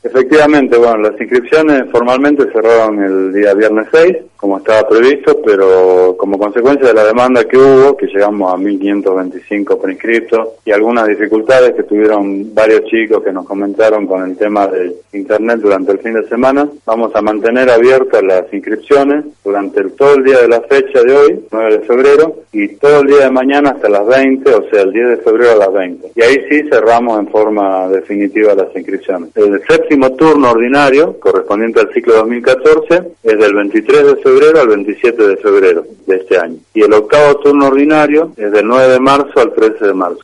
Efectivamente, bueno, las inscripciones formalmente cerraron el día viernes 6, como estaba previsto, pero como consecuencia de la demanda que hubo, que llegamos a 1.525 preinscriptos y algunas dificultades que tuvieron varios chicos que nos comentaron con el tema de Internet durante el fin de semana, vamos a mantener abiertas las inscripciones durante todo el día de la fecha de hoy, 9 de febrero, y todo el día de mañana hasta las 20, o sea, el 10 de febrero a las 20. Y ahí sí cerramos en forma definitiva las inscripciones. El séptimo turno ordinario, correspondiente al ciclo 2014, es del 23 de febrero al 27 de febrero de este año. Y el octavo turno ordinario es del 9 de marzo al 13 de marzo.